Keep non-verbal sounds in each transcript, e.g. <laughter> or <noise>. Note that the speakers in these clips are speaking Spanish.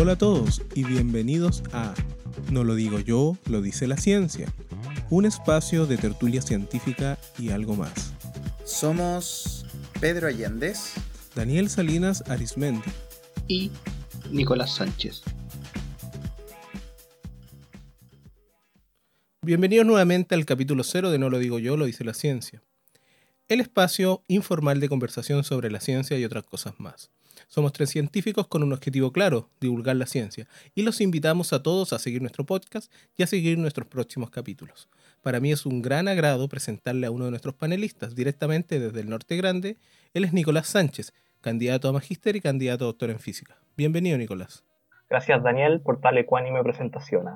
Hola a todos y bienvenidos a No lo digo yo, lo dice la ciencia, un espacio de tertulia científica y algo más. Somos Pedro Allendez, Daniel Salinas Arismendi y Nicolás Sánchez. Bienvenidos nuevamente al capítulo cero de No lo digo yo, lo dice la ciencia. El espacio informal de conversación sobre la ciencia y otras cosas más. Somos tres científicos con un objetivo claro, divulgar la ciencia, y los invitamos a todos a seguir nuestro podcast y a seguir nuestros próximos capítulos. Para mí es un gran agrado presentarle a uno de nuestros panelistas directamente desde el Norte Grande. Él es Nicolás Sánchez, candidato a magíster y candidato a doctor en física. Bienvenido, Nicolás. Gracias, Daniel, por tal ecuánime presentación.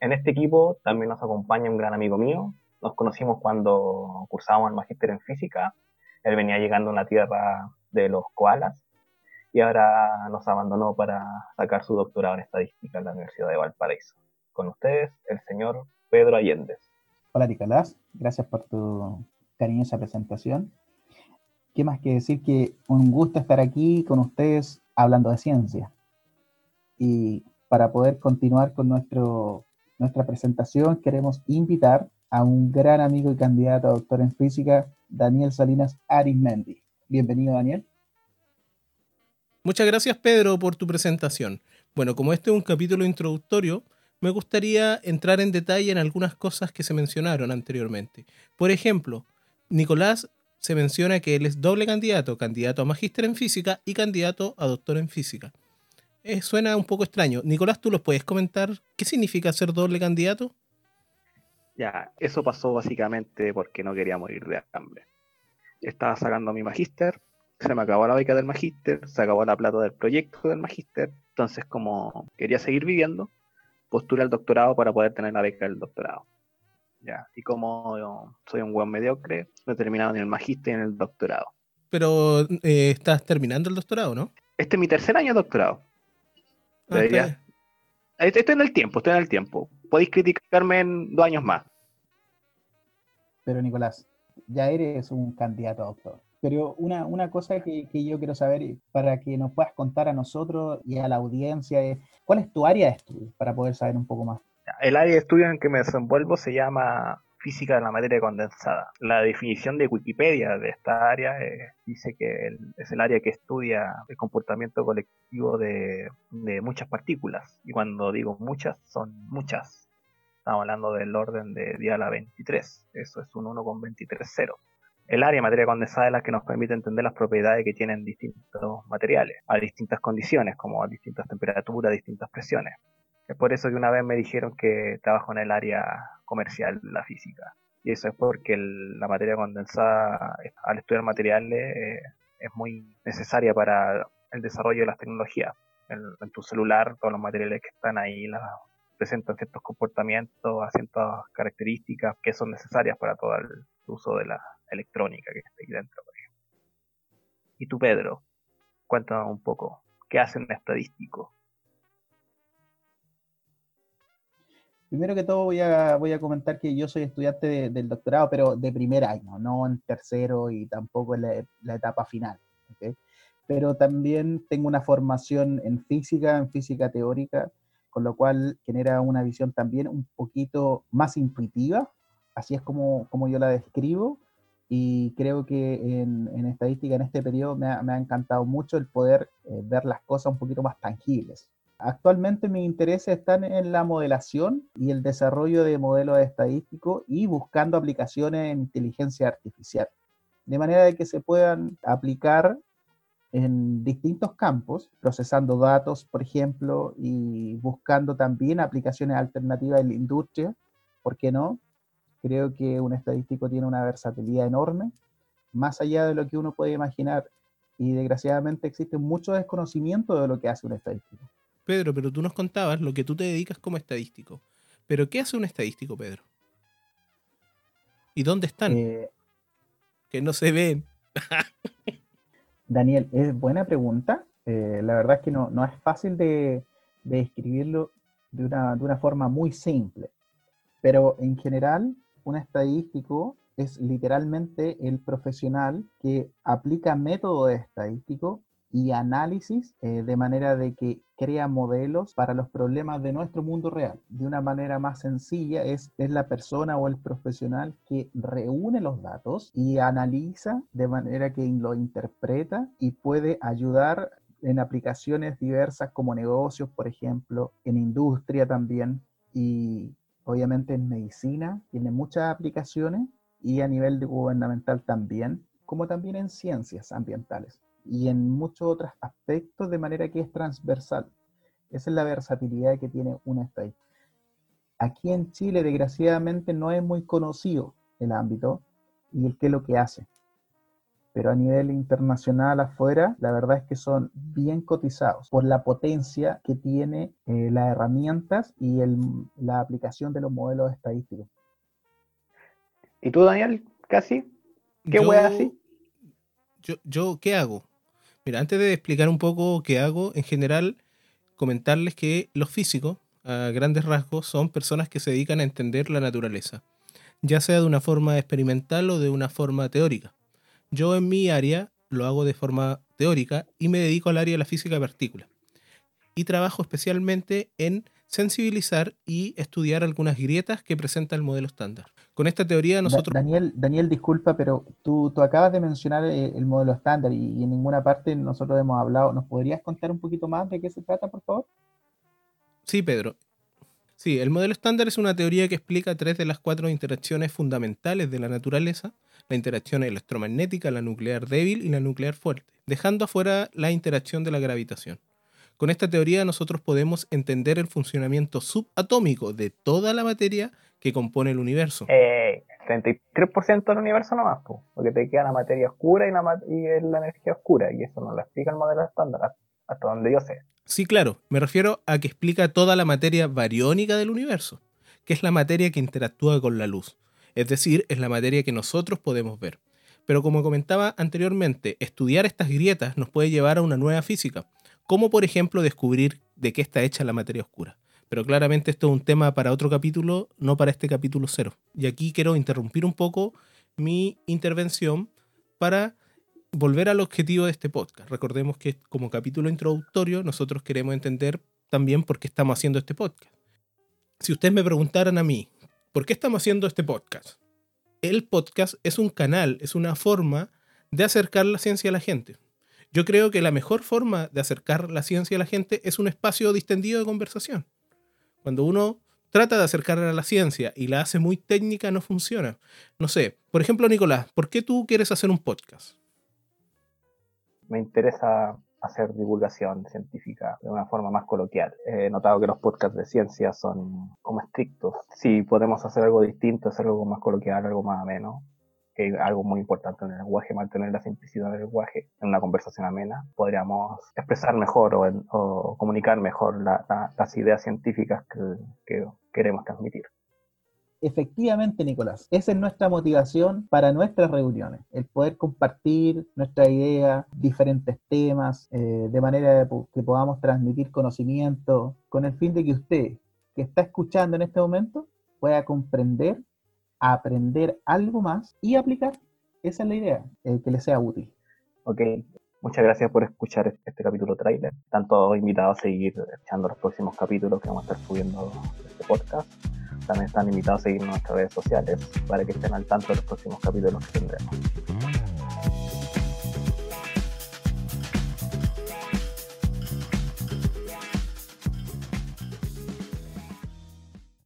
En este equipo también nos acompaña un gran amigo mío. Nos conocimos cuando cursábamos el magíster en física. Él venía llegando a la tierra de los koalas y ahora nos abandonó para sacar su doctorado en estadística en la Universidad de Valparaíso. Con ustedes, el señor Pedro Allende. Hola Nicolás, gracias por tu cariñosa presentación. ¿Qué más que decir que un gusto estar aquí con ustedes hablando de ciencia? Y para poder continuar con nuestro, nuestra presentación, queremos invitar a un gran amigo y candidato a doctor en física, Daniel Salinas Arismendi. Bienvenido, Daniel. Muchas gracias Pedro por tu presentación. Bueno, como este es un capítulo introductorio, me gustaría entrar en detalle en algunas cosas que se mencionaron anteriormente. Por ejemplo, Nicolás se menciona que él es doble candidato, candidato a magíster en física y candidato a doctor en física. Eh, suena un poco extraño. Nicolás, ¿tú los puedes comentar? ¿Qué significa ser doble candidato? Ya, eso pasó básicamente porque no quería morir de hambre. Estaba sacando mi magíster, <laughs> se me acabó la beca del magíster, se acabó la plata del proyecto del magíster, entonces como quería seguir viviendo, postulé al doctorado para poder tener la beca del doctorado. Ya, y como soy un buen mediocre, no he terminado ni el magíster ni el doctorado. Pero eh, estás terminando el doctorado, ¿no? Este es mi tercer año de doctorado. Ah, estoy en el tiempo, estoy en el tiempo. Podéis criticarme en dos años más. Pero Nicolás, ya eres un candidato a doctor. Pero una, una cosa que, que, yo quiero saber para que nos puedas contar a nosotros y a la audiencia es, ¿cuál es tu área de estudio para poder saber un poco más? El área de estudio en que me desenvuelvo se llama física de la materia condensada. La definición de Wikipedia de esta área eh, dice que es el área que estudia el comportamiento colectivo de, de muchas partículas. Y cuando digo muchas, son muchas. Estamos hablando del orden de día a la 23. Eso es un 1 con 23 ceros. El área materia condensada es la que nos permite entender las propiedades que tienen distintos materiales, a distintas condiciones, como a distintas temperaturas, distintas presiones. Es por eso que una vez me dijeron que trabajo en el área comercial de la física. Y eso es porque la materia condensada, al estudiar materiales, eh, es muy necesaria para el desarrollo de las tecnologías. En, tu celular, todos los materiales que están ahí presentan ciertos comportamientos, ciertas características que son necesarias para todo el uso de la electrónica que está ahí dentro, por ejemplo. Y tú, Pedro, cuéntanos un poco, ¿qué hace un estadístico? Primero que todo voy a, voy a comentar que yo soy estudiante del doctorado, pero de primer año, no en tercero y tampoco en la, etapa final. Pero también tengo una formación en física, en física teórica, con lo cual genera una visión también un poquito más intuitiva, así es como, como yo la describo, y creo que en, estadística en este periodo me ha, encantado mucho el poder eh, ver las cosas un poquito más tangibles. Actualmente mis intereses están en la modelación y el desarrollo de modelos estadísticos y buscando aplicaciones en inteligencia artificial, de manera de que se puedan aplicar en distintos campos, procesando datos, por ejemplo, y buscando también aplicaciones alternativas en la industria, ¿por qué no? Creo que un estadístico tiene una versatilidad enorme, más allá de lo que uno puede imaginar, y desgraciadamente existe mucho desconocimiento de lo que hace un estadístico. Pedro, pero tú nos contabas lo que tú te dedicas como estadístico. ¿Pero qué hace un estadístico, Pedro? ¿Y dónde están? Eh, que no se ven. Daniel, es buena pregunta. Eh, la verdad es que no, no es fácil de, de describirlo de una, de una forma muy simple. Pero en general, un estadístico es literalmente el profesional que aplica métodos estadísticos y análisis eh, de manera de que crea modelos para los problemas de nuestro mundo real. De una manera más sencilla es, es la persona o el profesional que reúne los datos y analiza de manera que lo interpreta y puede ayudar en aplicaciones diversas como negocios, por ejemplo, en industria también y obviamente en medicina, tiene muchas aplicaciones y a nivel gubernamental también, como también en ciencias ambientales y en muchos otros aspectos de manera que es transversal. Esa es la versatilidad que tiene una estadística. Aquí en Chile, desgraciadamente, no es muy conocido el ámbito y el qué es lo que hace. Pero a nivel internacional afuera, la verdad es que son bien cotizados por la potencia que tiene eh, las herramientas y el, la aplicación de los modelos estadísticos. ¿Y tú, Daniel? ¿Casi? ¿Qué así? Yo, yo, ¿qué hago? Mira, antes de explicar un poco qué hago, en general, comentarles que los físicos, a grandes rasgos, son personas que se dedican a entender la naturaleza, ya sea de una forma experimental o de una forma teórica. Yo en mi área lo hago de forma teórica y me dedico al área de la física de partículas. Y trabajo especialmente en sensibilizar y estudiar algunas grietas que presenta el modelo estándar. Con esta teoría nosotros... Daniel, Daniel disculpa, pero tú, tú acabas de mencionar eh, el, modelo estándar y, en ninguna parte nosotros hemos hablado. ¿Nos podrías contar un poquito más de qué se trata, por favor? Sí, Pedro. Sí, el modelo estándar es una teoría que explica tres de las cuatro interacciones fundamentales de la naturaleza, la interacción electromagnética, la nuclear débil y la nuclear fuerte, dejando afuera la interacción de la gravitación. Con esta teoría nosotros podemos entender el funcionamiento subatómico de toda la materia que compone el universo. Eh, 33% del universo nomás, porque te queda la materia oscura y la, y la energía oscura, y eso no lo explica el modelo estándar, hasta donde yo sé. Sí, claro, me refiero a que explica toda la materia bariónica del universo, que es la materia que interactúa con la luz, es decir, es la materia que nosotros podemos ver. Pero como comentaba anteriormente, estudiar estas grietas nos puede llevar a una nueva física, como por ejemplo descubrir de qué está hecha la materia oscura. Pero claramente esto es un tema para otro capítulo, no para este capítulo cero. Y aquí quiero interrumpir un poco mi intervención para volver al objetivo de este podcast. Recordemos que como capítulo introductorio nosotros queremos entender también por qué estamos haciendo este podcast. Si ustedes me preguntaran a mí, ¿por qué estamos haciendo este podcast? El podcast es un canal, es una forma de acercar la ciencia a la gente. Yo creo que la mejor forma de acercar la ciencia a la gente es un espacio distendido de conversación. Cuando uno trata de acercar a la ciencia y la hace muy técnica, no funciona. No sé, por ejemplo, Nicolás, ¿por qué tú quieres hacer un podcast? Me interesa hacer divulgación científica de una forma más coloquial. He notado que los podcasts de ciencia son como estrictos. Si podemos hacer algo distinto, hacer algo más coloquial, algo más ameno, que algo muy importante en el lenguaje, mantener la simplicidad del lenguaje en una conversación amena, podríamos expresar mejor o, comunicar mejor las ideas científicas que, queremos transmitir. Efectivamente, Nicolás, esa es nuestra motivación para nuestras reuniones, el poder compartir nuestra idea, diferentes temas, eh, de manera que podamos transmitir conocimiento, con el fin de que usted, que está escuchando en este momento, pueda comprender aprender algo más y aplicar. Esa es la idea, eh, que le sea útil. Ok, muchas gracias por escuchar este capítulo trailer. Están todos invitados a seguir escuchando los próximos capítulos que vamos a estar subiendo este podcast. También están invitados a seguirnos en nuestras redes sociales para que estén al tanto de los próximos capítulos que tendremos.